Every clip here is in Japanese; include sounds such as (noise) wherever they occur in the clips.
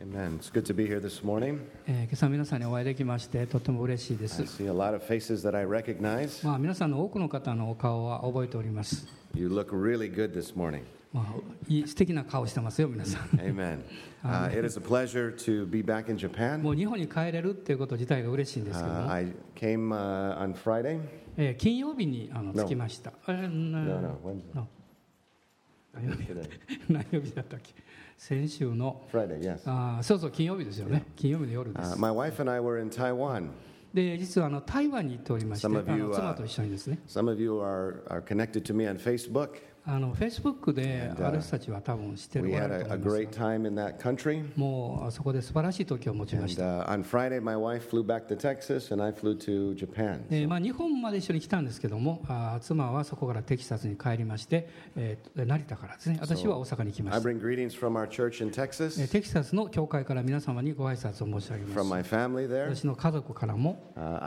Amen. It's good to be here this morning. えー今朝皆さんにお会いできましてとっても嬉しいで I す、see a lot of faces that I recognize. まあ、皆さんの多くの方のお顔は覚えております、You look really good this morning. まあ、いい素敵な顔してますよ皆さん Amen. Uh, it is a pleasure to be back in Japan. もう日本に帰れるっていうこと自体が嬉しいんですけど Uh, も、I came uh, on Friday. えー金曜日にあの No. 着きました、えー No, な no, Wednesday. 何曜日 Today. 何曜日だったっけ先週の Friday, yes. あーそうそう金曜日ですよね金曜日の夜で Uh, す、my wife and I were in Taiwan. で実はあの台湾に行っておりましてあ Some of you, の uh, 妻と一緒にですね Some of you are, are connected to me on Facebook. あのフェイスブックで私たちは多分知ってると思。もうそこで素晴らしい時を持ちました。えまあ日本まで一緒に来たんですけども、妻はそこからテキサスに帰りまして、成田からですね、私は大阪に来ました。テキサスの教会から皆様にご挨拶を申し上げます。私の家族からも。Uh,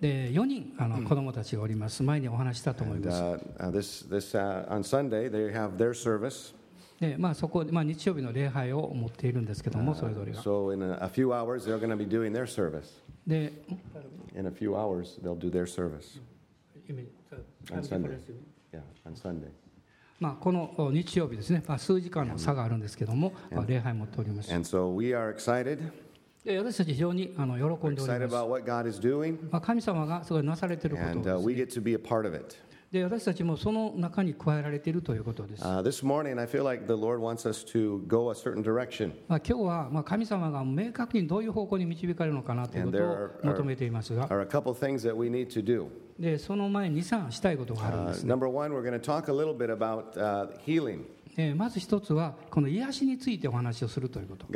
4人あの子供たちがおります。前にお話したと思います。でまあ、そこで、まあ、日曜日の礼拝を持っているんですけども、それぞれが。で、in a few hours, do their service. まあ、この日曜日ですね、まあ、数時間の差があるんですけども、まあ、礼拝を持っております。And so we are excited. 私たち非常にあの喜んでおります。まあ、神様がそれなされていることです、ね。And, uh, で私たちもその中に加えられているということです。今日は神様が明確にどういう方向に導かれるのかなというています。で、その前に3したいことがあるんす、まず一つは、この癒しについてお話をするということ。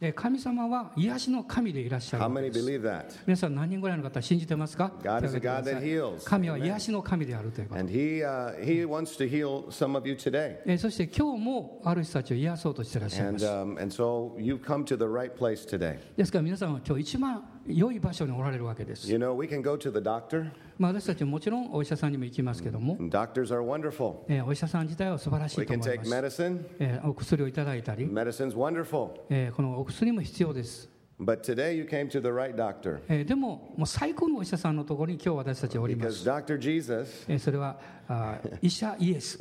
で神様は癒しの神でいらっしゃる?皆さん何人ぐらいの方信じてますか.神は癒しの神であるということ He uh, He wants to heal some of you today. えーそして今日もある人たちを癒そうとしていらっしゃいま And す um, and so you've come to the right place today. ですから皆さんは今日一番良い場所におられるわけです。まあ私たちももちろんお医者さんにも行きますけども、ええ、お医者さん自体は素晴らしいと思います。We え、お薬をいただいたり、ええ、このお薬も必要です。But today you came to the right doctor. えーでももう最高のお医者さんのところに今日私たちはおりま because す、Dr. Jesus えーそれはあー (laughs) 医者イエス。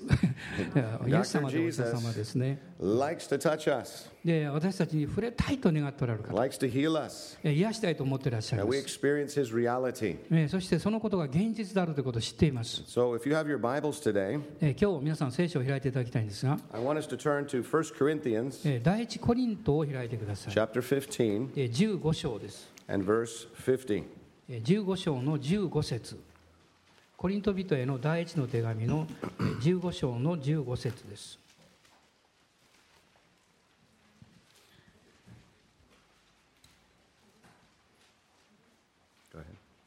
え (laughs) ー (laughs) イエス様でお医者様ですね。Likes to touch us, で私たちに触れたいと願っておられる方、likes to heal us. えー癒したいと思っていらっしゃい And ま we す、experience His reality. えーそしてそのことが現実であるということを知っています、So if you have your Bibles today, えー今日皆さん聖書を開いていただきたいんですが、I want us to turn to 1 Corinthians えー第一コリントを開いてください、chapter 15えー15章です、and verse 50. えー15章の15節コリント人への第一の手紙のえ (clears throat) ー15章の15節です。Go ahead.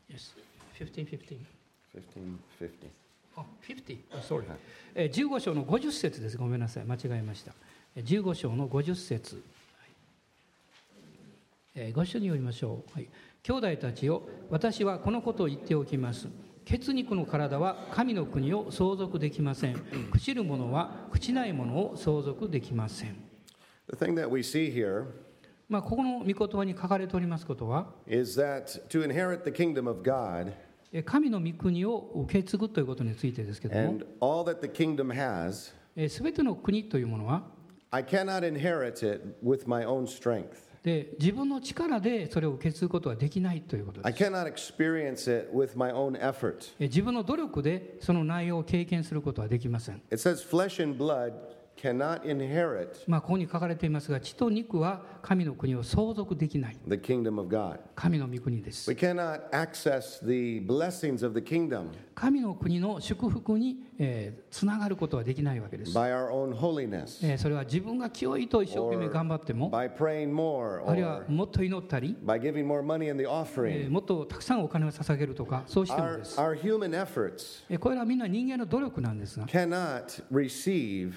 Yes. 15, 15. 15, 50. あ、50? あ sorry. えー15章の50節です。ごめんなさい。間違えました。えー15章の50節。はいえーご一緒に読みましょう。はい。兄弟たちよ、私はこのことを言っておきます。血肉の体は神の国を相続できません。朽ちるものは朽ちないものを相続できません。The thing that we see here まあ、ここの御言葉に書かれておりますことは、is that to inherit the kingdom of God えー神の御国を受け継ぐということについてですけども and、all that the kingdom has, すべての国というものは、I cannot inherit it with my own strength. で自分の力でそれを受け継ぐことはできないということです。自分の努力でその内容を経験することはできません。It says flesh and blood cannot inherit まあ、ここに書かれていますが、血と肉は神の国を相続できない。the kingdom of God. 神の御国です。We cannot access the blessings of the kingdom 神の国の祝福に、えーつながることはできないわけです。by our own holiness, えーそれは自分が清いと一生懸命頑張っても、by praying more, あるいは or もっと祈ったり、by giving more money in the え offering. ーもっとたくさんお金を捧げるとか、そうしても Our, です。our human efforts えーこれはみんな人間の努力なんですが、cannot receive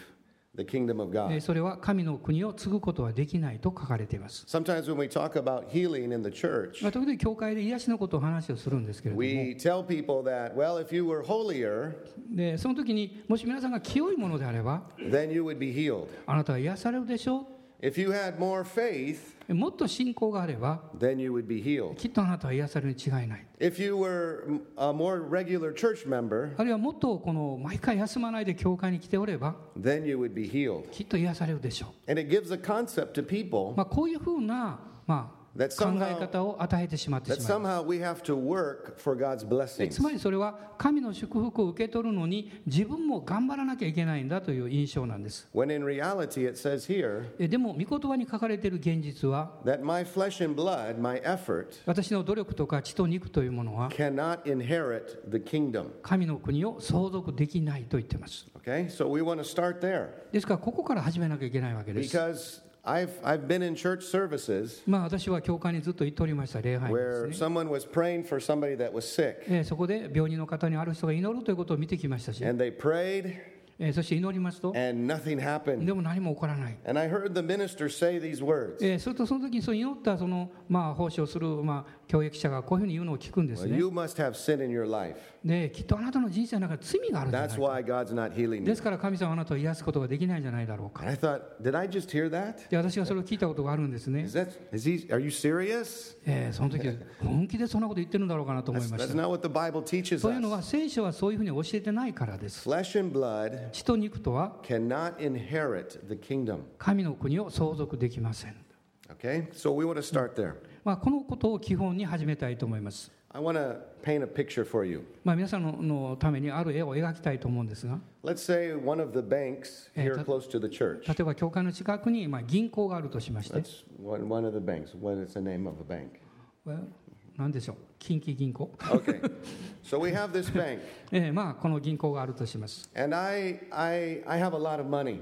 the kingdom of God. それは神の国を継ぐことはできないと書かれています。Sometimes when we talk about healing in the church, 時々教会で癒しのことを話をするんですけれども、we tell people that, well, if you were holier, でその時にもし皆さんが清いものであれば、then you would be healed. あなたは癒されるでしょう。If you had more faith, もっと信仰があれば、きっとあなたは癒されるに違いない。あるいはもっとこの毎回休まないで教会に来ておれば、きっと癒されるでしょう。まあこういうふうな、まあ考え方を与えてしまってしまう。つまりそれは神の祝福を受け取るのに自分も頑張らなきゃいけないんだという印象なんです。Reality でも、御言葉に書かれている現実は、blood, effort, 私の努力とか血と肉というものは.神の国を相続できないと言っています。Okay? So. ですから、ここから始めなきゃいけないわけです。私は教会にずっと行っておりました、礼拝で、そこで病人の方にある人が祈るということを見てきましたし。そして祈りますと、でも何も起こらない。するとその時にその祈ったその、まあ、奉仕をする、まあ教育者がこういうふうに言うのを聞くんですね You must have sin in your life. できっとあなたの人生の中で罪があるんじゃない That's か why God's not healing で you. すから神様はあなたを癒すことができないんじゃないだろうか I thought, did I just hear that? で私がそれを聞いたことがあるんですね Is that is he are you serious? えーその時本気でそんなこと言ってるんだろうかなと思い That's, まし that's た not what the Bible teaches というの us. は聖書はそういうふうに教えてないからです Flesh and blood 血と肉とは cannot inherit the kingdom. 神の国を相続できません Okay? So we want to start there. まあ、このことを基本に始めたいと思います。I want to paint a picture for you. まあ、皆さんののためにある絵を描きたいと思うんですが、Let's say one of the banks here Eh, close to the church. 例えば教会の近くにまあ銀行があるとしまして、That's one, one of the banks. What is the name of a bank? 何でしょう、近畿銀行。Okay. so we have this bank, えーまあ、この銀行があるとします。and I, I, I have a lot of money,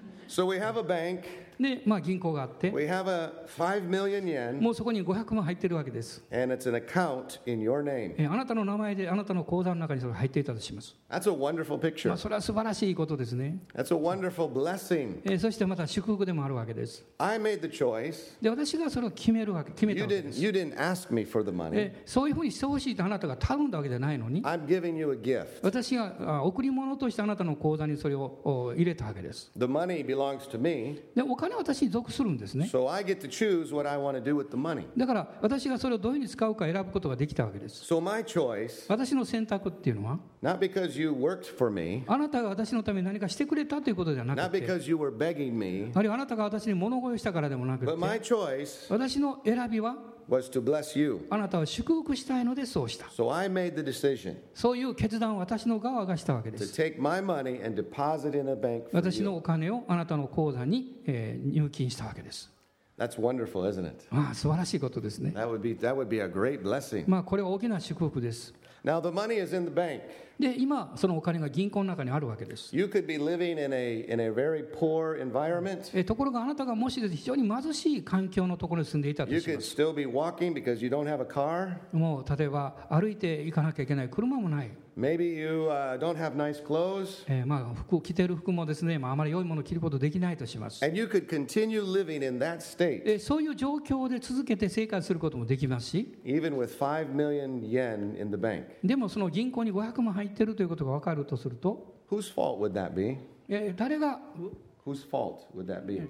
So we have a bank, で、まあ、銀行があって、5 million もうそこに500万入ってるわけです。えあなたの名前であなたの口座の中にそれ入っていたとします。まあそれは素晴らしいことですね。えそしてまた祝福でもあるわけです。で私がそれを決めるわけ,決めたで。そういうふうにしてしいとあなたが頼んだわけじゃないのに、私が贈り物としてあなたの口座にそれを入れたわけです。でお金金は私に属するんですね。だから私がそれをどういうふうに使うか選ぶことができたわけです。私の選択っていうのは、あなたが私のために何かしてくれたということではなくて、あるいはあなたが私に物乞いしたからでもなくて、私の選びは、was to bless you. あなたを祝福したいのでそうした。So I made the decision そういう決断を私の側がしたわけで to す。take my money and deposit in a bank for 私 you. のお金をあなたの口座に、えー入金したわけです。That's wonderful, isn't it? まあ素晴らしいことですね。That would be that would be a great blessing. まあこれは大きな祝福です。Now the money is in the bank. で、今、そのお金が銀行の中にあるわけです。ところがあなたがもし非常に貧しい環境のところに住んでいたとしますもう例えば歩いていかなきゃいけない車もない。え、えまあ服を着てる服もですね、まあ、あまり良いものを着ることできないとします。でそういう状況で続けて生活することもできますし。でもその銀行に500万入ってってるということが分かるとすると、Whose fault would that be? えー誰が、Whose fault would that be?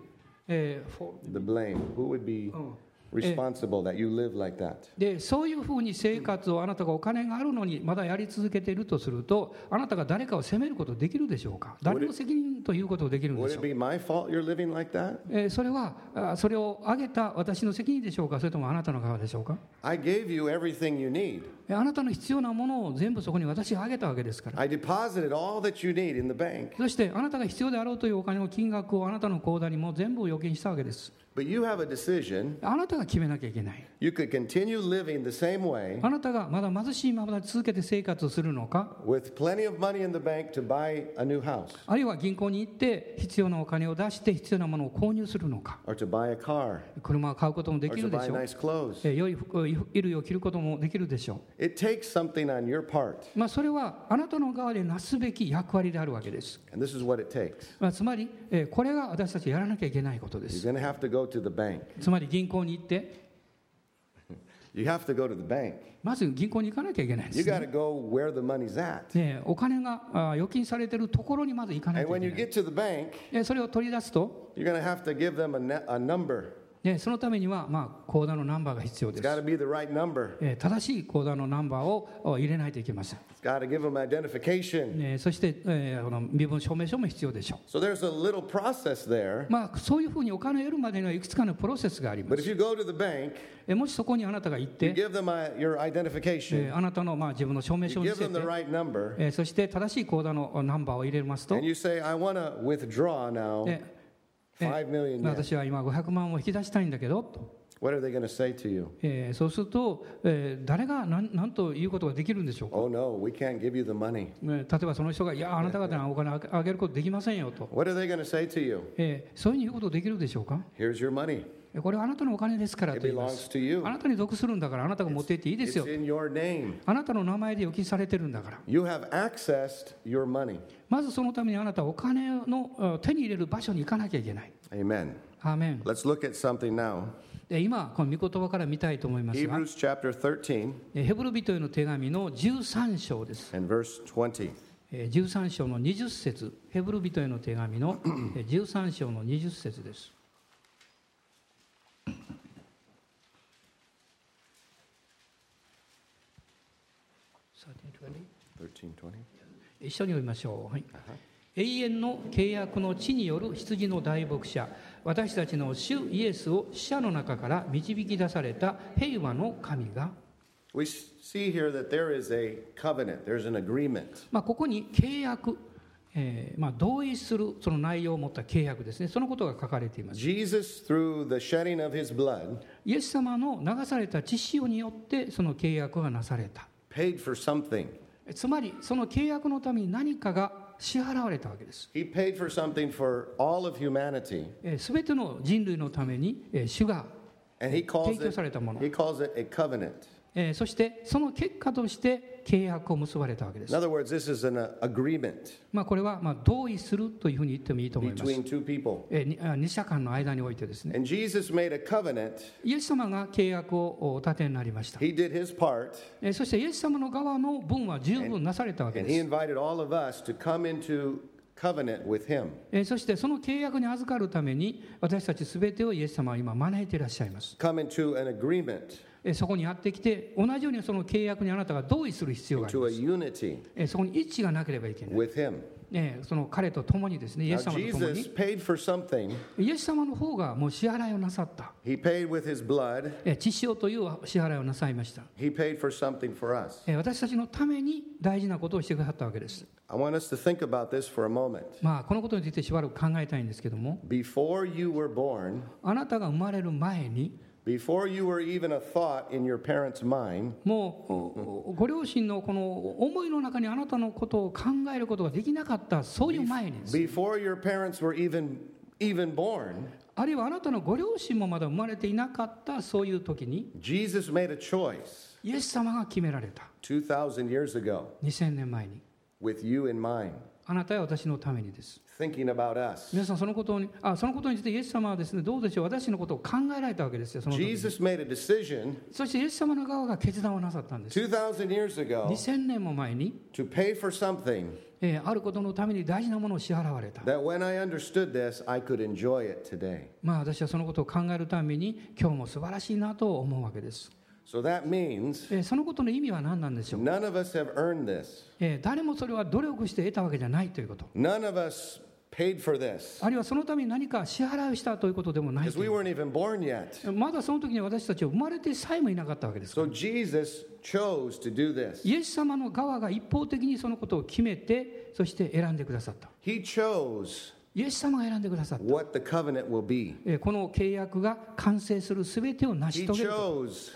えーフォ The blame. Who would be うん responsible that you live like that. でそういうふうに生活をあなたがお金があるのにまだやり続けているとするとあなたが誰かを責めることできるでしょうか？誰の責任ということをできるんで Would し it ょう be my fault you're living like that? えーそれはあそれを挙げた私の責任でしょうか？それともあなたの側でしょうか？I gave you everything you need. えあなたの必要なものを全部そこに私が挙げたわけですから I deposited all that you need in the bank. そしてあなたが必要であろうというお金の金額をあなたの口座にも全部預金したわけです But you have a decision. あなたが決めなきゃいけない You could continue living the same way あなたがまだ貧しいままで続けて生活をするのか？あるいは銀行に行って必要なお金を出して必要なものを購入するのか？車を買うこともできるでしょう？良い衣類を着ることもできるでしょう？まあそれはあなたの側でなすべき役割であるわけです。まあつまりこれが私たちやらなきゃいけないことです。つまり銀行に行って You have to go to the bank. まず銀行に行かなきゃいけないんで You す、ね to go where the money's at. ねお金があ預金されてるところにまず行かな And きゃい when け you ない get to the bank, でそれを取り出すと、you're to have to give them a number. ね、そのためには、まあ、口座のナンバーが必要です right 正しい口座のナンバーをお入れないといけません、そして、えーこの身分証明書も必要でしょ So a. う、まあ、そういうふうにお金を得るまでにはいくつかのプロセスがあります you bank, えーもしそこにあなたが行っ you て、uh, identification, ーあなたの、まあ、自分の証明 you 書を見せて right number, えーそして正しい口座のナンバーを入れますと、私は今500万を引き出したいんだけどと。What え、そうすると、えー、誰が何と言うことができるんでしょうか、例えばその人が、いや、あなた方にお金あげることできませんよと。What are え、そういうふうに言うことができるでしょうか？えこれはあなたのお金ですからと言います.あなたに属するんだからあなたが持って行っていいですよ.あなたの名前で預金されてるんだから.まずそのためにあなたはお金のあ手に入れる場所に行かなきゃいけない Amen. アーメン Let's look at something now. で今この御言葉から見たいと思いますが Hebrews chapter 13えヘブル人への手紙の13章です and verse 20. えー13章の20節ヘブル人への手紙のえー13章の20節です 13, 20. 一緒に読みましょう、はい、永遠の契約の地による羊の大牧者。私たちの主イエスを死者の中から導き出された平和の神が、We see here that there is a covenant, there's an agreement. まあ、ここに契約、えーまあ、同意するその内容を持った契約ですね。そのことが書かれています。Jesus, through the shedding of his blood, イエス様の流された血潮によってその契約がなされた。paid for something. つまり、その契約のために何かが支払われたわけです。すべての人類のためにえ主が提供されたもの。He calls it a covenant. えーそしてその結果として契約を結ばれたわけです、words, uh, まあ、これはまあ同意するというふうに言ってもいいと思います.えー二者間の間においてですね。And Jesus made a covenant. イエス様が契約をお立てになりました、He did his part, えーそしてイエス様の側の分は十分なされたわけです、covenant with him. えーそしてその契約に預かるために私たちすべてをイエス様は今招いていらっしゃいます。Come into an agreement, えーそこにやってきて同じようにその契約にあなたが同意する必要があります、そこに一致がなければいけない、その彼と共にですねイエス様と共に.イエス様の方がもう支払いをなさった、He paid with his blood. えー血潮という支払いをなさいました、He paid for something for us. えー私たちのために大事なことをしてくださったわけです、I want us to think about this for a moment. まあ、このことについてしばらく考えたいんですけども Before you were born, あなたが生まれる前に before you were even a thought in your parents' mind, もうおご両親のこの思いの中にあなたのことを考えることができなかったそういう前にです before your parents were even even born, あるいはあなたのご両親もまだ生まれていなかったそういう時に Jesus made a choice イエス様が決められた2,000 years ago 2000年前に with you in mind, あなたや私のためにです thinking about us. 皆さんそのことにあそのことについてイエス様はですねどうでしょう私のことを考えられたわけですよその Jesus made a decision そしてイエス様の側が決断をなさったんです2,000 years ago 2000年も前に to pay for something えーあることのために大事なものを支払われた That when I understood this, I could enjoy it today. まあ私はそのことを考えるために今日も素晴らしいなと思うわけです、So that means えーそのことの意味は何なんでしょう、none of us have earned this. えー誰もそれは努力して得たわけじゃないということ None of us paid for this あるいはそのために何か支払いをしたということでもない we う weren't even born yet. まだその時に私たちは生まれてさえもいなかったわけです So Jesus chose to do this. イエス様の側が一方的にそのことを決めてそして選んでくださった He chose イエス様が選んでくださった what the covenant will be. えーこの契約が完成するすべてを成し He 遂げると chose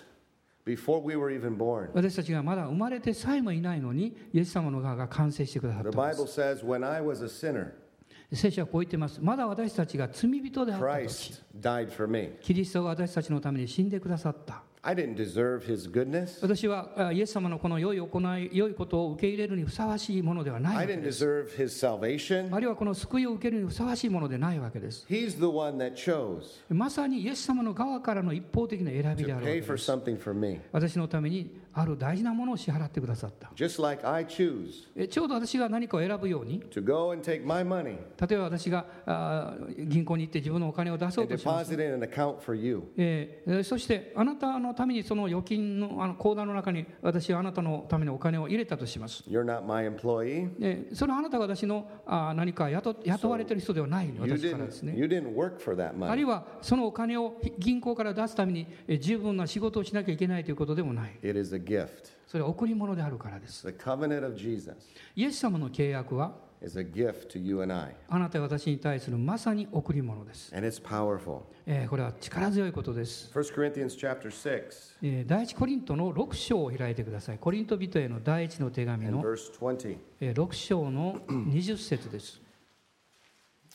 before we were even born. 私たちがまだ生まれてさえもいないのにイエス様の側が完成してくださっ The たんで Bible す says, when I was a sinner, 聖書はこう言ってますまだ私たちが罪人であった時 for. キリストが私たちのために死んでくださった I didn't deserve his goodness. 私はあイエス様のこの良い行い良いことを受け入れるにふさわしいものではない I わけ didn't です。deserve his salvation. あるいはこの救いを受けるにふさわしいものでないわけです。He's the one that chose まさにイエス様の側からの一方的な選び to であるわけ pay で for す。something for me. 私のためにある大事なものを支払ってくださった。Just like I choose えちょうど私が何かを選ぶように、to go and take my money 例えば私があ銀行に行って自分のお金を出そうとします。えーえーそしてあなたのためにその預金のあの口座の中に私はあなたのためにお金を入れたとします。You're not my employee. えーそれはあなたが私のあ何か雇雇われてる人ではない You 私からですね。you didn't work for that ある.いはそのお金を銀行から出すためにえー十分な仕事をしなきゃいけないということでもない。It is gift. それは贈り物であるからです。The covenant of Jesus イエス様の契約は is a gift to you and I. あなたや私に対するまさに贈り物です。And it's powerful. えーこれは力強いことです。1 Corinthians chapter 6えー第一コリントの6章を開いてください。コリント人への第一の手紙の verse 20. えー6章の20節です。I'm laying a foundation this morning.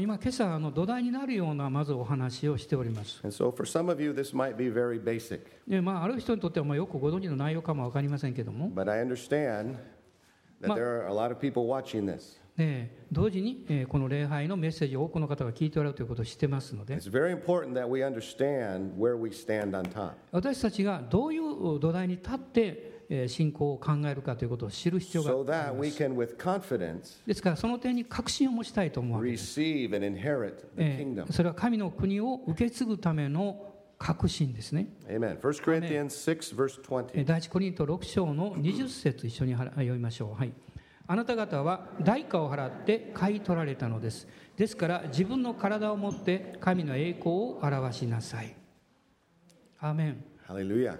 今今朝の土台になるようなまずお話をしております。でまあ、ある人にとってはまあよくご存知の内容かもわかりませんけども。同時に、え、この礼拝のメッセージを多くの方が聞いておられるということを知ってますので。私たちがどういう土台に立って、信仰を考えるかということを知る必要がありますですからその点に確信を持ちたいと思うわけです、それは神の国を受け継ぐための確信ですね Amen. 1 Corinthians 6, verse えー 20. 第一コリント6章の20節一緒に読みましょう。はい。あなた方は代価を払って買い取られたのです。ですから自分の体を持って神の栄光を表しなさい。アーメン。Hallelujah.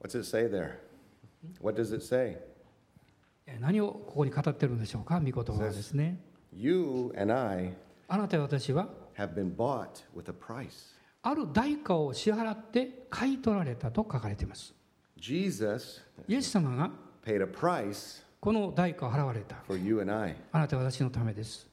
What's it say there? What does it say? えー何をここに語ってるんでしょうか？御言葉はですね。You and I あなたや私は have been bought with a price. ある代価を支払って買い取られたと書かれています。Jesus イエス様が paid a price この代価を払われた。for you and I. あなたや私のためです。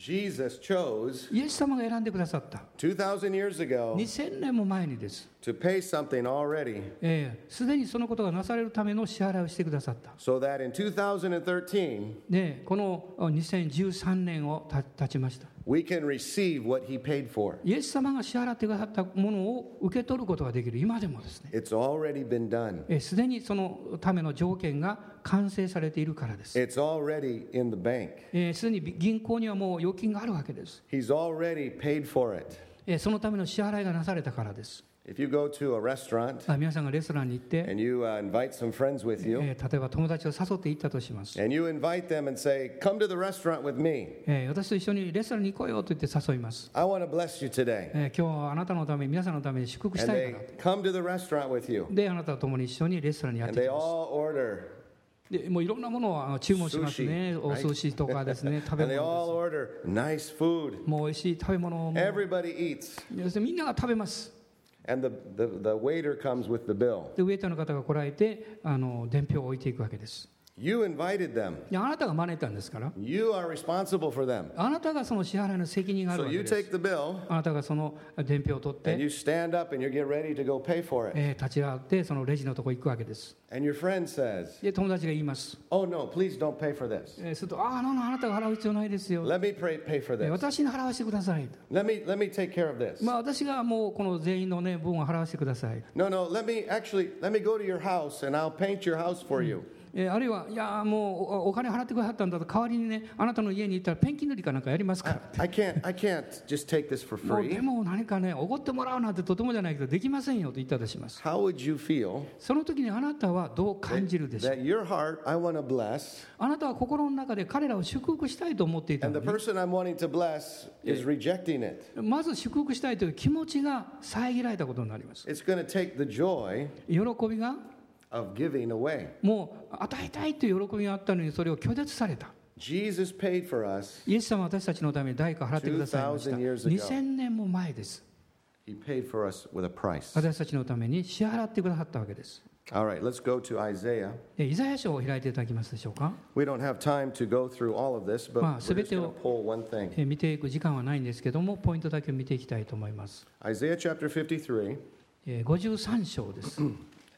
Jesus chose イエス様が選んでくださった。2,000 years ago 2000年も前にです。to pay something already ええすでにそのことがなされるための支払いをしてくださった。so that in 2013で、このあ2013年をた経ちました。We can receive what he paid for. イエス様が支払ってくださったものを受け取ることができる、今でもですね。It's already been done. えすでにそのための条件が完成されているからです。It's already in the bank. えすでに銀行にはもう預金があるわけです。He's already paid for it. えそのための支払いがなされたからです。皆さんがレストランに行って、you, uh, you, 例えば友達を誘って行ったとします。Say, 私と一緒にレストランに行こうよと言って誘います。今日はあなたのために、皆さんのために祝福したいから。で、あなたともに一緒にレストランにやってきます。でもういろんなものを注文しますね。お寿司とかですね。(laughs) 食べ物。もう美味しい食べ物を。みんなが食べます。And the, the, the waiter comes with the bill. で、ウェイターの方が来られて、あの伝票を置いていくわけです。You invited them. あなたが招いたんですから。You are responsible for them. あなたがその支払いの責任があるわけです。So、you take the bill, you stand up and you get ready to go pay for it. 立ち上がってそのレジのとこ行くわけです。And your friend says, で友達が言います。Oh no, please don't pay for this. すると、ああ、no, no, あなたが払う必要ないですよ。Let me pay, pay for this. 私に払わせてください。Let me, let me take care of this. まあ私がもうこの全員の、ね、分を払わせてください。No, no, let me actually, let me go to your house and I'll paint your house for you.、うんえーあるいは、いやーもうおお金払ってくださったんだと、代わりにね、あなたの家に行ったらペンキ塗りかなんかやりますか I can't, I can't just take this for ら。もうで.も何かね、おごってもらうなんてとてもじゃないけど、できませんよと言ったとします。How would you feel? その時にあなたはどう感じるでしょう？That your heart, I bless, あなたは心の中で彼らを祝福したいと思っていたの it? まず祝福したいという気持ちが遮られたことになります。It's take the joy 喜びがもう与えたいという喜びがあったのにそれを拒絶された。イエス様は私たちのために代価を払ってくださいました。2000年も前です。私たちのために支払ってくださったわけです。でイザヤ書を開いていただきますでしょうか？We don't 見ていく時間はないんですけれども、ポイントだけ見ていきたいと思います。Isaiah 53. 53 (coughs) 章です。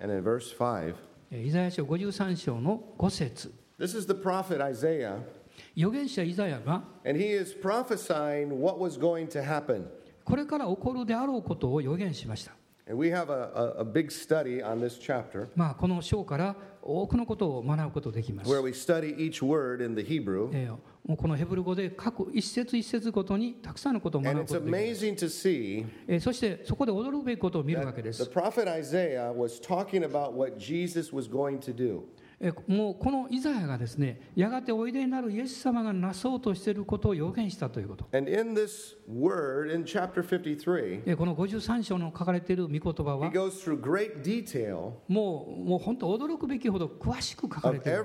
And in verse 5. えイザヤ書53章の5節 This is the prophet Isaiah, 預言者イザヤが and he is prophesying what was going to happen. これから起こるであろうことを予言しました。And we have a, a, a big study on this chapter まあ、この章から多くのことを学ぶことができます。 where we study each word in the Hebrew. えーもうこのヘブル語で各一節一節ごとにたくさんのことを学 And ぶ it's ことができます。 amazing to see えーそしてそこで驚くべきことを見るわけ that で the す。 prophet Isaiah was talking about what Jesus was going to do. えーもうこのイザヤがですね、やがておいでになるイエス様がなそうとしていることを予言したということ。And in this word, in chapter 53, えーこの53章の書かれている御言葉 he は、goes through great detail もうもう本当驚くべきほど詳しく書かれている。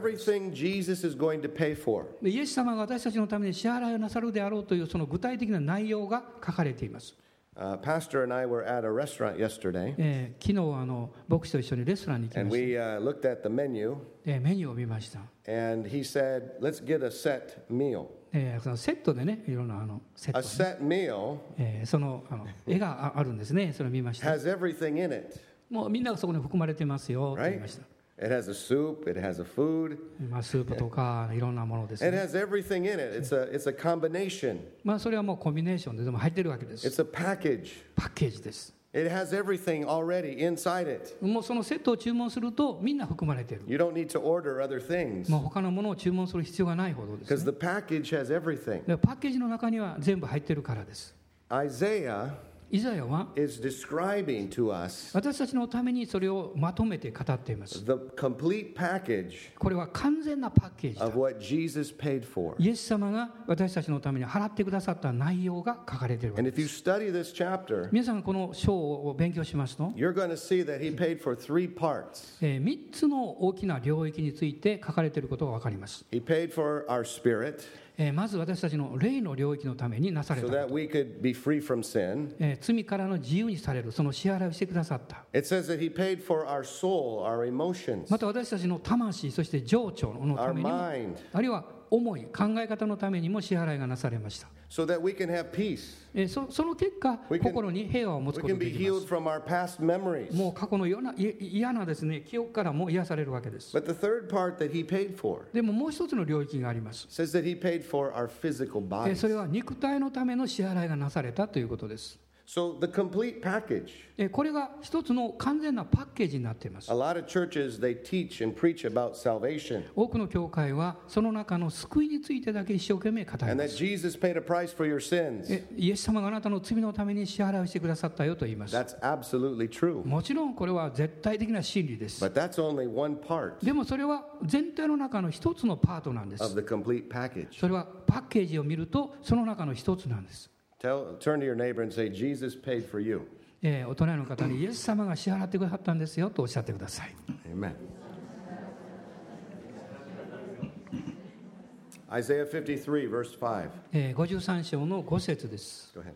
イエス様が私たちのために支払いをなさるであろうというその具体的な内容が書かれています。Uh, Pastor and I were at a restaurant yesterday, えー昨日あの牧師と一緒にレストランに行き and ました。we uh, looked at the menu, えーメニューを見ました。and he said, Let's get a set meal. えーそのセットでね、いろんなあのセッ A ト、ね set meal えーそのあの絵がああるんですね、それを見ました。has everything in it, もうみんながそこに含まれてますよと言い?ました。It has a soup, it has a food, まあ、スープとかいろんなものです、it ね。has everything in it. It's a, it's a combination, まあ、それはもうコンビネーションででも入ってるわけです。it's a package. パッケージです。It has everything already inside it. もうそのセットを注文するとみんな含まれている。You don't need to order other things もう他のものを注文する必要がないほどです、because ね。the package has everything. でパッケージの中には全部入ってるからです。Isaiah イザヤは私たちのためにそれをまとめて語っています。これは完全なパッケージだ。イエス様が私たちのために払ってくださった内容が書かれているわけです。Chapter, 皆さん、この章を勉強しますと、3つの大きな領域について書かれていることが分かります。まず私たちの霊の領域のためになされた。罪からの自由にされる、その支払いをしてくださった。また私たちの魂、そして情緒のために、あるいは思い、考え方のためにも支払いがなされました。えそ,その結果、心に平和を持つことができます we もう過去の嫌な,なですね記憶からも癒されるわけです。でももう一つの領域があります。でそれは肉体のための支払いがなされたということです。So the complete package. えこれが一つの完全なパッケージになっています A。lot of churches they teach and preach about salvation 多くの教会はその中の救いについてだけ一生懸命語り and ま that す。Jesus paid a price for your sins. えイエス様があなたの罪のために支払いをしてくださったよと言います。That's absolutely true. もちろんこれは絶対的な真理です。But that's only one part でもそれは全体の中の一つのパートなんで of す。the complete package. それはパッケージを見るとその中の一つなんです。Tell, turn to your neighbor and say, Jesus paid for you. えー、大人の方にイエス様が支払ってくださったんですよとおっしゃってください。Amen. Isaiah 53, verse 5. えー、53章の5節です。Go ahead.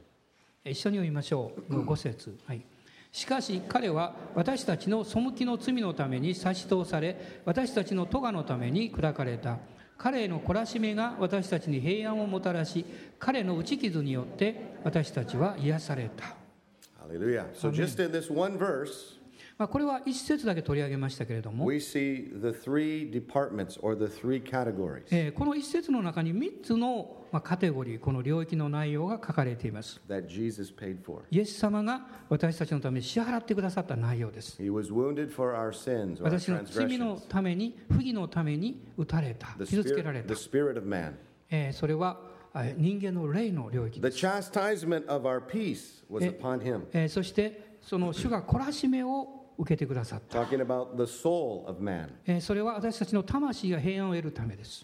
えー一緒に読みましょう。5節はい。しかし彼は私たちの背きの罪のために差し通され、私たちの咎のために砕かれた。彼への懲らしめが私たちに平安をもたらし、彼の打ち傷によって私たちは癒された。Hallelujah. So, just in this one verse, まあ、これは一節だけ取り上げましたけれども、この一節の中に三つのカテゴリー、この領域の内容が書かれています。イエス様が私たちのために支払ってくださった内容です。私の罪のために、不義のために打たれた、傷つけられた。えー、それは人間の霊の領域です。え、そして、その主が懲らしめを受けてくださった。それは私たちの魂が平安を得るためです。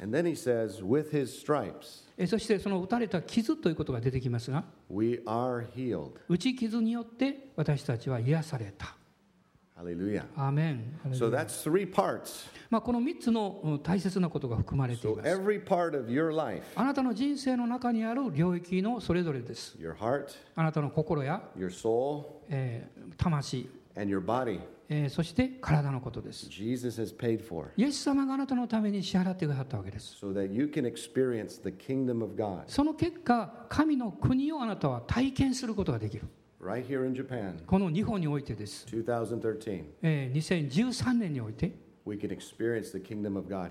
えそしてその打たれた傷ということが出てきますが、打ち傷によって私たちは癒された。ハレルヤ。アーメン。So、まあこの3つの大切なことが含まれています。So、あなたの人生の中にある領域のそれぞれです。Your あなたの心や、your soul, えー、魂。そして体のことです。イエス様があなたのために支払ってくださったわけです。その結果、神の国をあなたは体験することができる。この日本においてです。2013, 2013年において。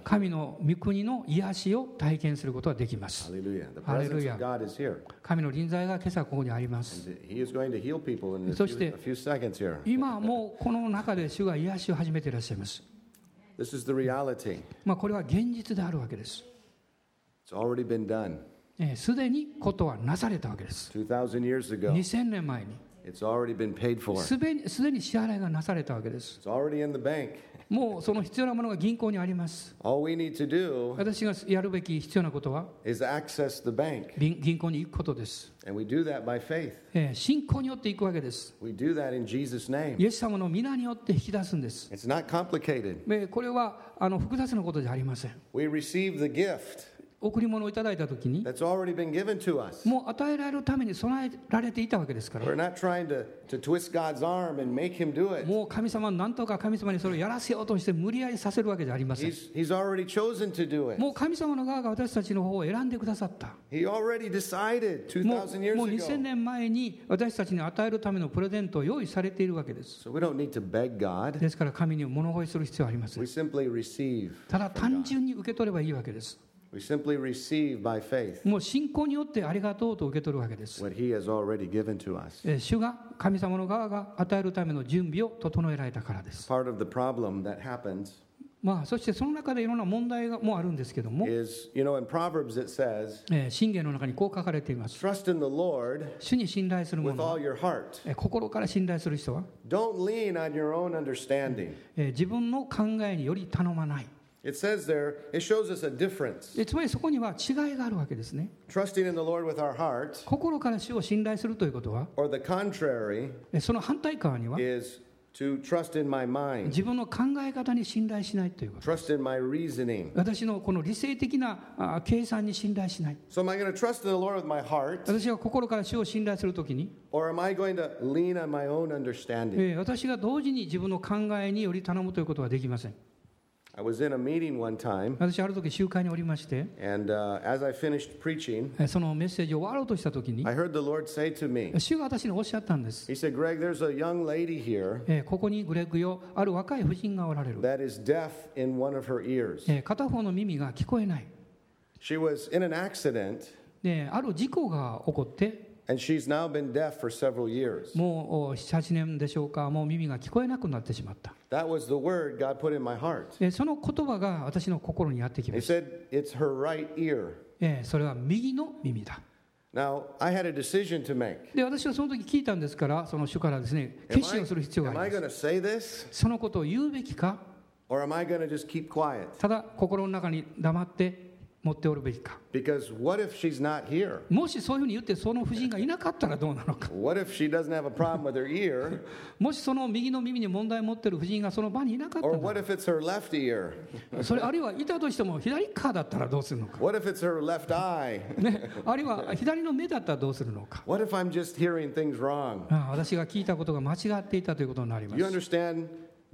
神の御国の癒しを体験することができます。神の臨在が今朝ここにあります。そして、今もうこの中で主が癒しを始めていらっしゃいます。まあこれは現実であるわけです。すでにことはなされたわけです。2000, 年前に。すでに支払いがなされたわけです。もうその必要なものが銀行にあります。私がやるべき必要なことは、銀行に行くことです。信仰によって行くわけです。イエス様の皆によって引き出すんです。これはあの複雑なことじゃありません。贈り物をいただいたときに.もう与えられるために備えられていたわけですから.もう神様なんとか神様にそれをやらせようとして無理やりさせるわけじゃありません。もう神様の側が私たちの方を選んでくださった。も2,000うもう2000 ago. 年前に私たちに与えるためのプレゼントを用意されているわけです。ですから神に物乞いする必要はありません.ただ単純に受け取ればいいわけです。もう信仰によってありがとうと受け取るわけです。主が神様の側が与えるための準備を整えられたからです。まあ、そしてその中でいろんな問題もあるんですけども、信玄の中にこう書かれています。Trust in the Lord 主に信頼する with all your heart. 心から信頼する人は？自分の考えにより頼まない。It says there, it shows us a difference. でつまりそこには違いがあるわけですね。Trusting in the Lord with our heart, 心から主を信頼するということは、or the contrary, えその反対側には is to trust in my mind, 自分の考え方に信頼しないということ。trust in my reasoning. 私のこの理性的なあ計算に信頼しない。So am I going to trust in the Lord with my heart, 私が心から主を信頼するときに、or am I going to lean on my own understanding? えー私が同時に自分の考えにより頼むということはできません。I was in a meeting one time, 私、ある時集会におりまして、and uh, as I finished preaching, えーそのメッセージを終わろうとしたときに、I heard the Lord say to me, 主が私におっしゃったんです。He said, Greg, there's a young lady here えーここにグレッグよ、ある若い婦人がおられる。that is deaf in one of her ears. えー片方の耳が聞こえない。She was in an accident, で、ある事故が起こって、and she's now been deaf for several years. もう7、8年でしょうか、もう耳が聞こえなくなってしまった。その言葉が私の心にやってきました。それは右の耳だ。で私はその時聞いたんですから、その主からですね、決心をする必要があります。そのことを言うべきか、ただ心の中に黙って。持っておるべきか。もしそういうふうに言って、その夫人がいなかったらどうなのか。(laughs) もしその右の耳に問題持ってる夫人がその場にいなかったら。(laughs) それあるいはいたとしても左かだったらどうするのか。(laughs) あるいは左の目だったらどうするのか。私が聞いたことが間違っていたということになります。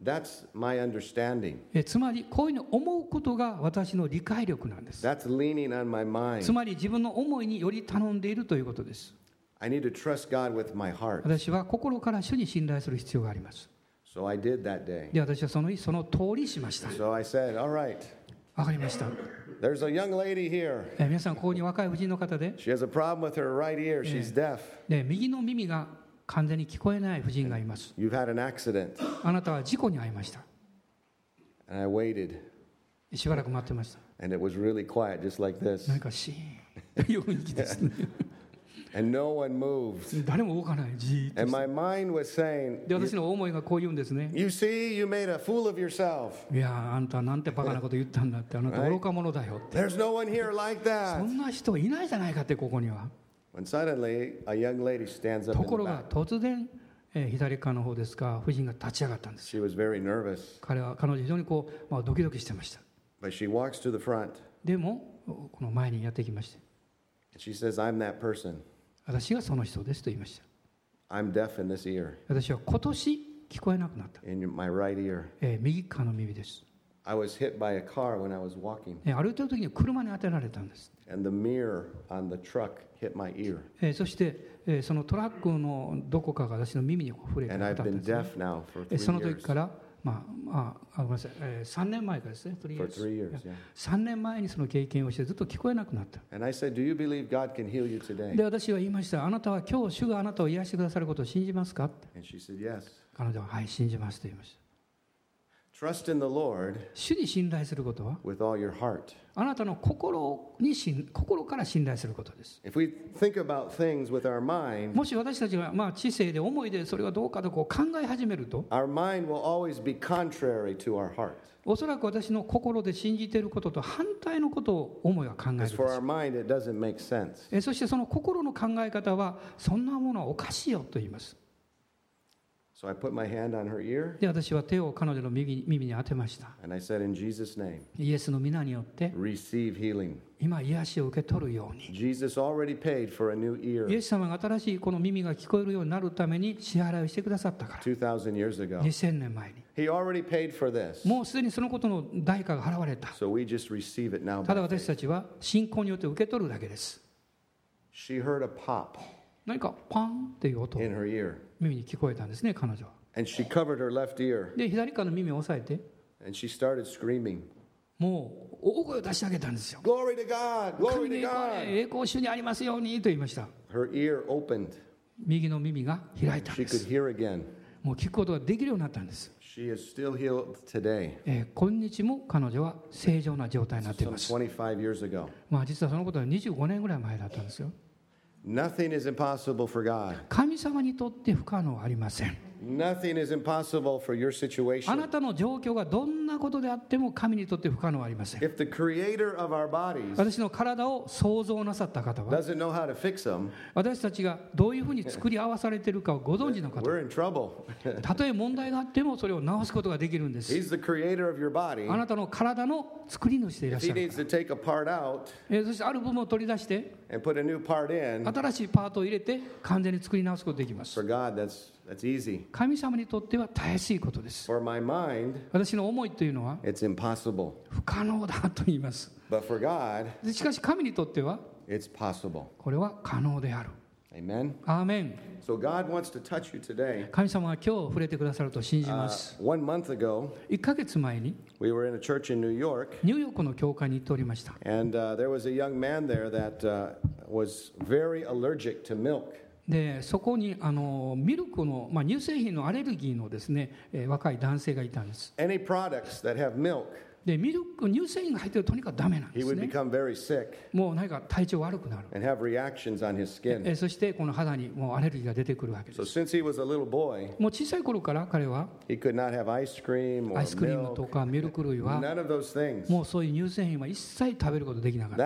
That's my understanding. えつまりこういうふうに思うことが私の理解力なんです That's leaning on my つ mind. まり自分の思いにより頼んでいるということです I need to trust God with my heart. 私は心から主に信頼する必要があります So I did that day. で私はその日その通りしました So I said, All right, わかりました、there's a young lady here. えー皆さんここに若い婦人の方で She has a problem with her right ear. She's deaf. で右の耳が完全に聞こえない夫人がいます。あなたは事故に遭いました。しばらく待ってました。なんかシーンというふうにですね。(laughs) 誰も動かない、じー。の思いがこう言うんですね。いや、あんたなんてバカなこと言ったんだって、あなた愚か者だよって。そんな人いないじゃないかって、ここには。ところが突然、え、左側の方ですか夫人が立ち上がったんです。彼,は彼女非常にこう、まあ、ドキドキしてました。でも、この前にやってきました。Says, 私がその人ですと言いました。私は今年聞こえなくなった。Right えー、右側の耳です。え歩いている時に車に当てられたんです。そして、えーそのトラックのどこかが私の耳に触れてたんですね、その時.から、まあまあ、あごめんなさい、えー3年前からですね、とりあ For えず three years, yeah. 3年前にその経験をしてずっと聞こえなくなった。で、私は言いました。あなたは今日、主があなたを癒してくださることを信じますか？彼女は、はい、信じますと言いました。主に信頼することは？あなたの心,に心,から信頼することです。もし私たちが、知性で思いでそれはどうかと考え始めるとおそらく私の心で信じていることと反対のことを思いは考えるです。そしてその心の考え方はそんなものはおかしいよと言います。で私は手を彼女の耳,耳に当てました。Said, name, イエスの皆によって、今、癒しを受け取るように。イエス様が新しいこの耳が聞こえるようになるために支払いをしてくださったから。2000年前に。He already paid for this. もうすでにそのことの代価が払われた。ただ私たちは信仰によって受け取るだけです。何かパンっていう音を in her ear 耳に聞こえたんですね、彼女は。and she covered her left ear で、左側の耳を押さえて、and she started screaming, もう大声を出してあげたんですよ。Glory to God! 神 Glory の to 栄光 God! 栄光主にありますようにと言いました。Her ear opened. 右の耳が開いたん She で could す。hear again. もう聞くことができるようになったんです。She is still healed today. えー今日も彼女は正常な状態になってい Some ます。25 years ago. まあ実はそのことは25年ぐらい前だったんですよ。神様にとって不可能はありません。あなたの状況がどんなことであっても神にとって不可能はありません。私の体を想像なさった方は、私たちがどういうふうに作り合わされているかをご存知の方 (laughs) たとえ問題があってもそれを直すことができるんです。あなたの体の作り主でいらっしゃるから。そしてある部分を取り出して、新しいパートを入れて完全に作り直すことができます。神様にとってはたやすいことです mind, 私の思いというのは.不可能だと言います God, でしかし神にとっては.これは可能である Amen? アーメン So God wants to touch you today. 神様が今日触れてくださると信じ Uh, ます one month ago, 1ヶ月前に we were in a church in New York, ニューヨークの教会に行っておりました and uh, there was a young man there that uh, was very allergic to milk. でそこにあのミルクの、まあ、乳製品のアレルギーのですね、えー若い男性がいたんです。Any products that have milk, で、ミルク、乳製品が入ってるととにかくダメなん。もう何か体調悪くなる。え、そしてこの肌にもうアレルギーが出てくるわけです。もう小さい頃から彼は、アイスクリームとかミルク類は、もうそういう乳製品は一切食べることができなかった。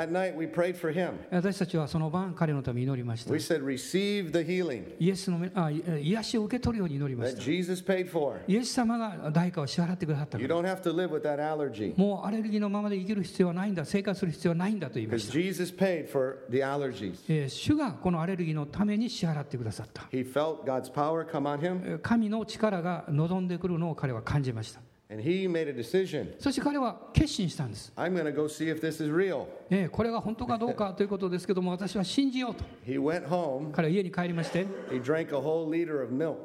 私たちはその晩彼のために祈りました。We said, receive the healing. イエスのあ癒しを受け取るように祈りました。That Jesus paid for. イエス様が代価を支払ってくださったから。You don't have to live with that allergy. Allergy もうアレルギーのままで生きる必要はないんだ生活する必要はないんだと言いま because した Jesus paid for the allergies. えー主がこのアレルギーのために支払ってくださった He felt God's power come on him えー神の力が望んでくるのを彼は感じました and he made a decision. そして彼は決心したんです、I'm going to go see if this is real. えーこれが本当かどうかということですけども私は信じようと He went home. 彼は家に帰りまして He drank a whole liter of milk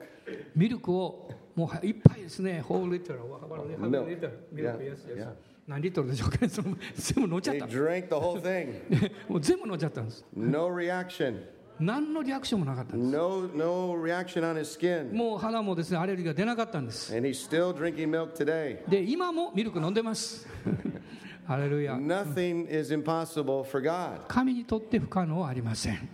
ミルクをもういっぱいですね、ホールリットル、ハバルリットル、ミルク、yes, yes. 何リットルでしょうかね、その全部飲んじゃ They った、drank the whole thing. もう全部飲んじゃったんです。No reaction. 何のリアクションもなかったんです。No, no reaction on his skin. もう肌もですね、アレルギーが出なかったんです。And he's still drinking milk today. で、今もミルク飲んでます。ハレルヤ。Nothing is impossible for God. 神にとって不可能はありません。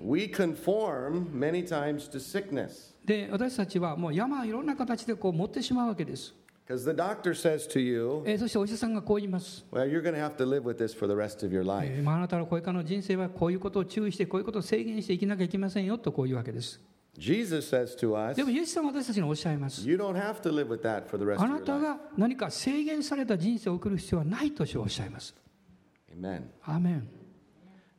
We conform many times to sickness で、私たちはもう山はいろんな形でこう持ってしまうわけです。because the doctor says to you, えーそしてお医者さんがこう言います。Well, you're going to have to live with this for the rest of your life. えーまあ、あなたのこれからの人生はこういうことを注意してこういうことを制限していきなきゃいけませんよとこういうわけです Jesus says to us, でもイエス様は私たちにおっしゃいます You don't have to live with that for the rest あなた.が何か制限された人生を送る必要はないとおっしゃいます Amen. アーメン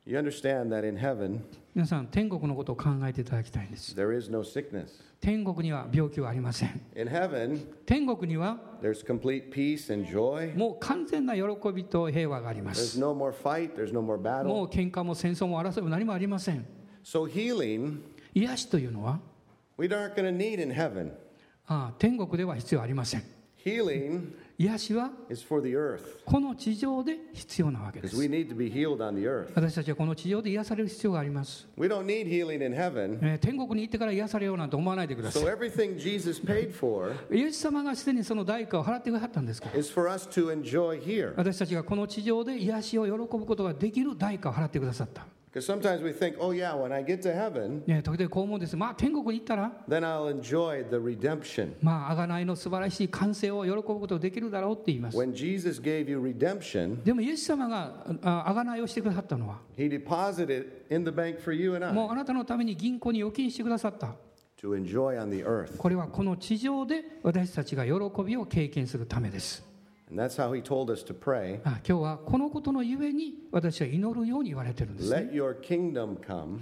You understand that in heaven, 皆さん天国のことを考えていただきたいんです there is no sickness. 天国には病気はありません In heaven, 天国には there's complete peace and joy. もう完全な喜びと平和がありま There's す no more fight, there's no more も battle. う喧嘩も戦争も争いも何もありません So, healing, 癒しというのは we aren't going to need in heaven. ああ天国では必要ありません Healing 癒しはこの地上で必要なわけです.私たちはこの地上で癒される必要があります、天国に行ってから癒されようなんて思わないでください。イエス様がすでにその代価を払ってくださったんですか？ら.私たちがこの地上で癒しを喜ぶことができる代価を払ってくださった、Because sometimes we think, oh, yeah, when I get to heaven, ね、時々こう思うんですまあ天国に行ったら then I'll enjoy the redemption. まあ贖いの素晴らしい完成を喜ぶことができるだろうって言います When Jesus gave you redemption, でもイエス様があ贖いをしてくださったのは He deposited in the bank for you and も I うあなたのために銀行に預金してくださった to enjoy on the earth. これはこの地上で私たちが喜びを経験するためです that's how He told us to pray. あ今日はこのことのゆえに私は祈るように言われてるんですね。Let your kingdom come.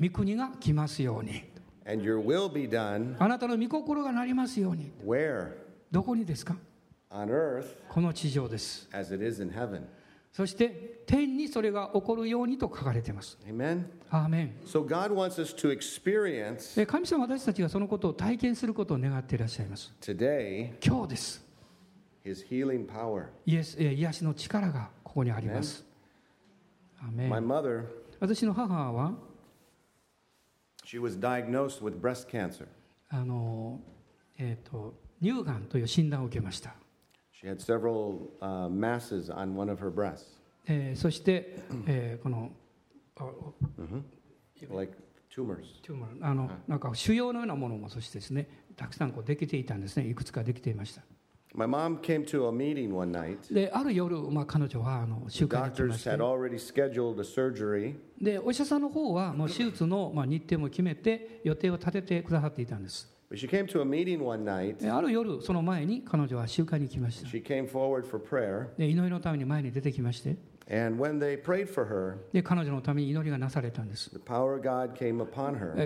御国が来ますように。And your will be done. あなたの御心がなりますように。Where? どこにですか？On earth. この地上です。As it is in heaven. そして天にそれが起こるようにと書かれています。Amen? アーメン So God wants us to experience で神様は私たちがそのことを体験することを願っていらっしゃいます。today 今日です His healing power. イエスえ癒しの力がここにあります。My ン mother, 私の母は she was diagnosed with breast cancer. あの、えー、と乳がんという診断を受けました、She had several uh, masses on one of her breasts, えーそして、えーこのあ like tumors. あのなんか腫瘍のようなものもそしてですねたくさんこうできていたんですね。いくつかできていました My mom came to a meeting one night. である夜、まあ、彼女はあの集会に来ま doctors して had already scheduled a surgery, でお医者さんの方はもう手術の、まあ、日程も決めて予定を立ててくださっていたんです but she came to a meeting one night. である夜その前に彼女は集会に来ました She came forward for prayer, で祈りのために前に出てきましてで彼女のために祈りがなされたんです。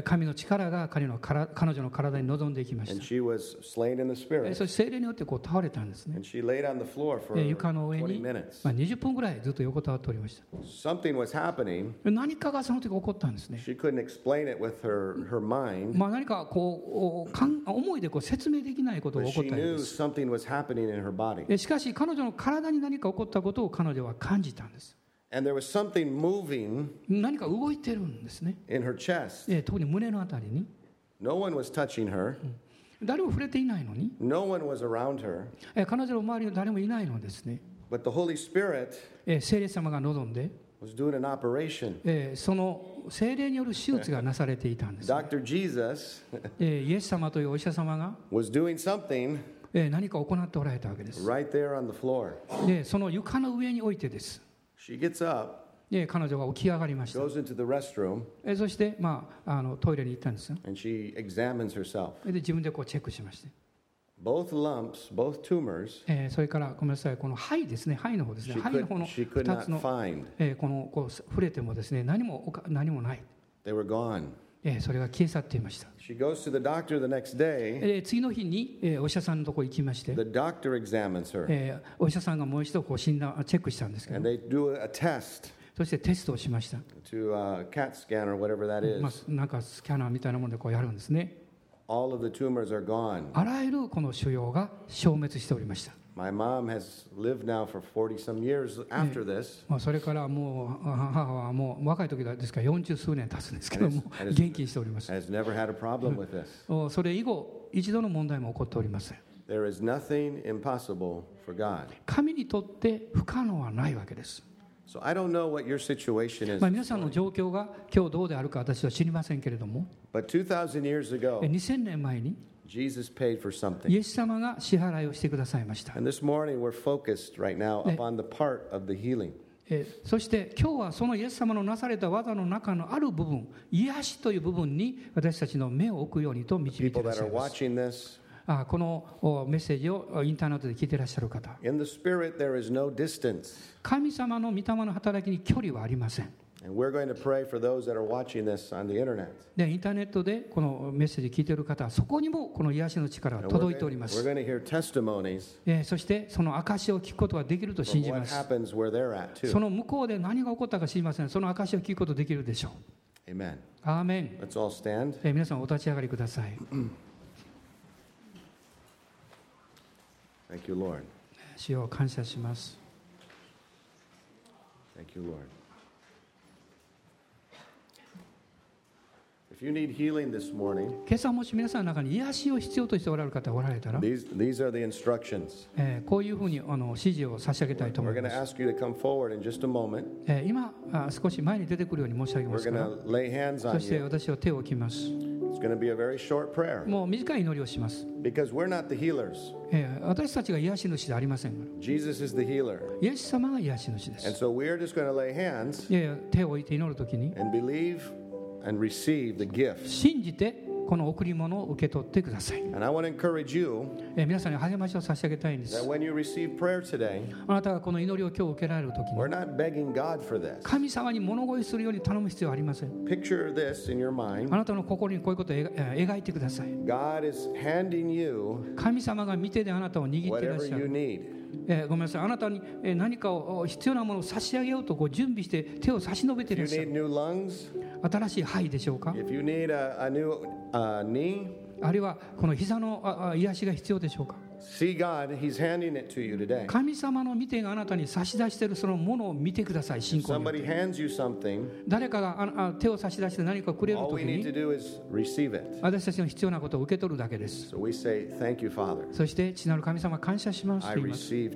神の力が彼,のか彼女の体に臨んでいきました。そして精霊によってこう倒れたんですね。で床の上に、まあ、20分ぐらいずっと横たわっておりました。何かがその時起こったんですね。まあ、何かこうかん思いでこう説明できないことが起こったで。しかし彼女の体に何か起こったことを彼女は感じた。んです And there was something moving 何か動いてるんですね in her chest. で特に胸のあたりに No one was touching her, 誰も触れていないのに no one was around her, え彼女の周りに誰もいないのですね but the Holy Spirit え聖霊様が望んで was doing an operation. えその聖霊による手術がなされていたんです、Dr. Jesus えイエス様というお医者様が was doing something え何か行っておられたわけです right there on the floor. でその床の上においてです She gets up. で彼女が起き上がりました。Room, えそして、まああの、トイレに行ったんですよ。で自分でこうチェックしまして。え、それから、ごめんなさい、この肺ですね、肺の方ですね、肺のの二つの、え、このこう触れてもですね、何も,何もない。とえーそれが消え去っていました。She goes to the doctor the next day. えー次の日に、えーお医者さんのところ行きまして、The doctor examines her, えーお医者さんがもう一度こう診断チェックしたんですけ and ど they do a test. そしてテストをしました、to uh, CAT scan or whatever that ま.あ、なんかスキャナーみたいなものでこうやるんですね。All of the tumors are gone. あらゆるこの腫瘍が消滅しておりました My mom has lived now for 40 some years after this. まあそれからもうあ母はもう若い時ですから40数年経つんですけども元気にしております Has never had a problem with this. おそれ以後一度の問題も起こっておりません There is nothing impossible for God. 神にとって不可能はないわけです So I don't know what your situation is, まあ、皆さんの状況が今日どうであるか私は知りませんけれども、but 2,000 years え ago, 2000年前にイエス様が支払いをしてくださいました。そして今日はそのイエス様のなされた技の中のある部分、癒しという部分に私たちの目を置くようにと導いていました。このメッセージをインターネットで聞いてらっしゃる方。神様の御霊の働きに距離はありません。インターネットでこのメッセージを聞いている方、そこにもこの癒しの力が届いております。えそしてその証を聞くことができると信じます。その向こうで何が起こったか知りません。その証を聞くことができるでしょう。Amen. 皆さん、お立ち上がりください。Thank you, Lord. 感謝します。Thank you, Lord. 今朝もし皆さんの中に癒しを必要としておられる方がおられたら、こういうふうにあの指示を差し上げたいと思います。今、少し前に出てくるように申し上げますから。そして私を手を置きます。It's going もう短い祈りをします。Because we're、私たちが癒し主ではありません。Jesus is the イエス様が癒し主です。手を置いて祈るときに。信じてこの贈り物を受け取ってください。皆さんに励ましを差し上げたいんです。あなたがこの祈りを今日受けられると、神様に物乞いするように頼む必要ありません。あなたの心にこういうことを描いてください。神様が見てであなたを握ってらっしゃる。えーごめんなさい。あなたにえー何かをお必要なものを差し上げようとこう準備して手を差し伸べていらっしゃ新しい肺でしょうか？if you need a, a new uh, knee, あるいはこの膝の癒しが必要でしょうか？See God. He's handing it to you today. 神様の見てがあなたに差し出しているそのものを見てください。信仰誰かがああ手を差し出して何かくれるときに.私たちの必要なことを受け取るだけです。そして父なる神様感謝しますと言います。今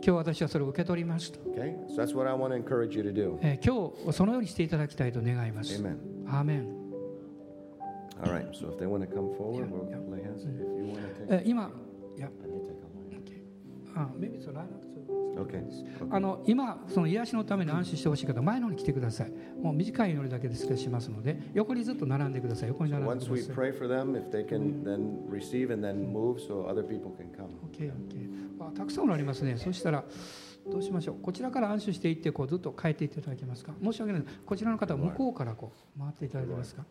日私はそれを受け取りますと。Okay? So that's what I want to encourage you to do. えー今日そのようにしていただきたいと願います。Amen. アーメン。All right. So if they want to come forward, we'll lay hands. If you want to take, あ、maybe it's a line up to- Okay. okay. あの今、その癒しのために安心してほしい方、前の方に来てください。もう短い祈りだけで失礼しますので、横にずっと並んでください。横に So 並んで once く we ださい。pray for them, if they can then receive and then move so other people can come. OK、OK。あたくさんおられますね。そしたら、どうしましょう。こちらから安心していって、こうずっと変えていただけますか？申し訳ない。こちらの方は向こうからこう回っていただけますか？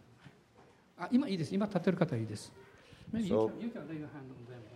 あ、今いいです。今立ってる方はいいです。Maybe you So- can- you can lay your hand on them. Okay?